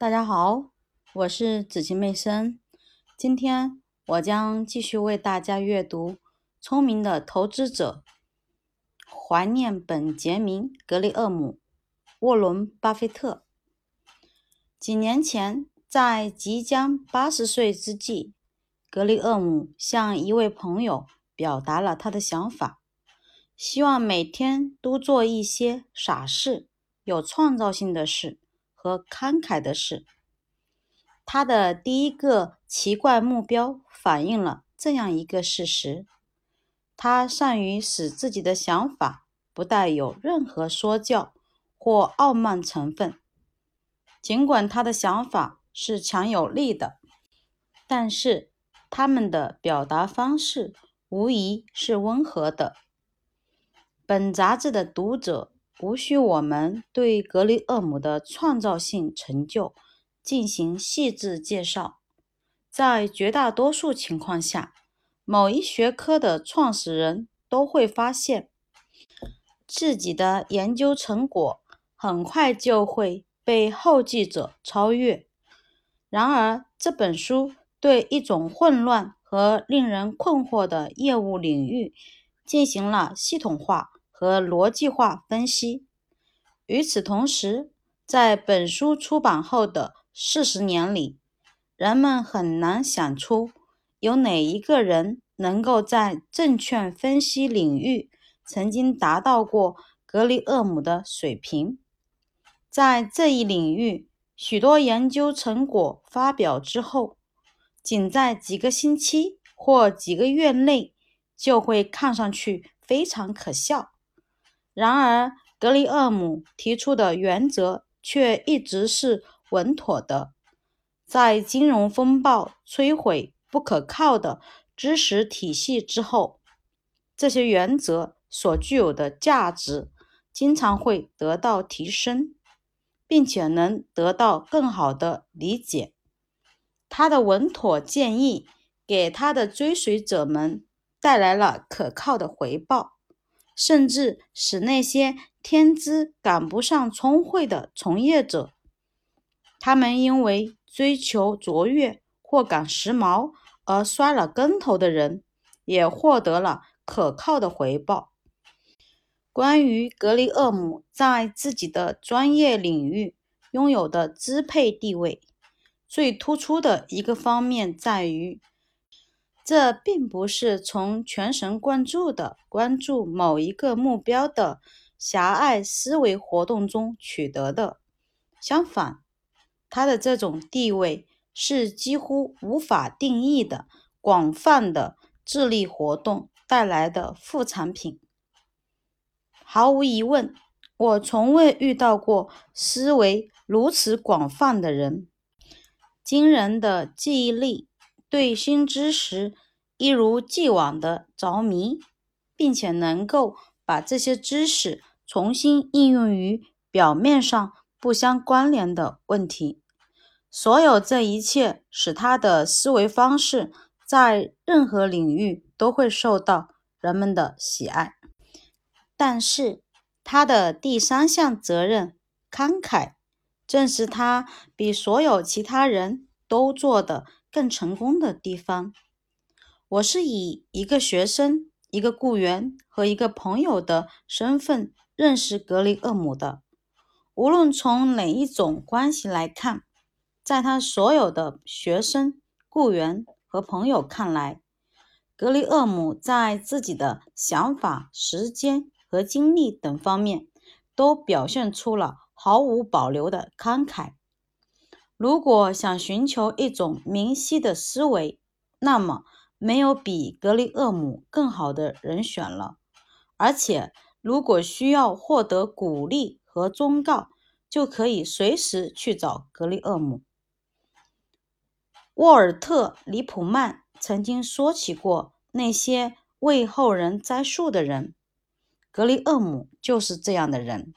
大家好，我是子晴妹生。今天我将继续为大家阅读《聪明的投资者》，怀念本杰明·格雷厄姆·沃伦·巴菲特。几年前，在即将八十岁之际，格雷厄姆向一位朋友表达了他的想法，希望每天都做一些傻事、有创造性的事。和慷慨的事，他的第一个奇怪目标反映了这样一个事实：他善于使自己的想法不带有任何说教或傲慢成分。尽管他的想法是强有力的，但是他们的表达方式无疑是温和的。本杂志的读者。无需我们对格雷厄姆的创造性成就进行细致介绍。在绝大多数情况下，某一学科的创始人都会发现自己的研究成果很快就会被后继者超越。然而，这本书对一种混乱和令人困惑的业务领域进行了系统化。和逻辑化分析。与此同时，在本书出版后的四十年里，人们很难想出有哪一个人能够在证券分析领域曾经达到过格里厄姆的水平。在这一领域，许多研究成果发表之后，仅在几个星期或几个月内就会看上去非常可笑。然而，格里厄姆提出的原则却一直是稳妥的。在金融风暴摧毁不可靠的知识体系之后，这些原则所具有的价值经常会得到提升，并且能得到更好的理解。他的稳妥建议给他的追随者们带来了可靠的回报。甚至使那些天资赶不上聪慧的从业者，他们因为追求卓越或赶时髦而摔了跟头的人，也获得了可靠的回报。关于格里厄姆在自己的专业领域拥有的支配地位，最突出的一个方面在于。这并不是从全神贯注的关注某一个目标的狭隘思维活动中取得的。相反，他的这种地位是几乎无法定义的广泛的智力活动带来的副产品。毫无疑问，我从未遇到过思维如此广泛的人，惊人的记忆力。对新知识一如既往的着迷，并且能够把这些知识重新应用于表面上不相关联的问题。所有这一切使他的思维方式在任何领域都会受到人们的喜爱。但是，他的第三项责任——慷慨，正是他比所有其他人都做的。更成功的地方。我是以一个学生、一个雇员和一个朋友的身份认识格雷厄姆的。无论从哪一种关系来看，在他所有的学生、雇员和朋友看来，格雷厄姆在自己的想法、时间和精力等方面都表现出了毫无保留的慷慨。如果想寻求一种明晰的思维，那么没有比格雷厄姆更好的人选了。而且，如果需要获得鼓励和忠告，就可以随时去找格雷厄姆。沃尔特·里普曼曾经说起过那些为后人栽树的人，格雷厄姆就是这样的人。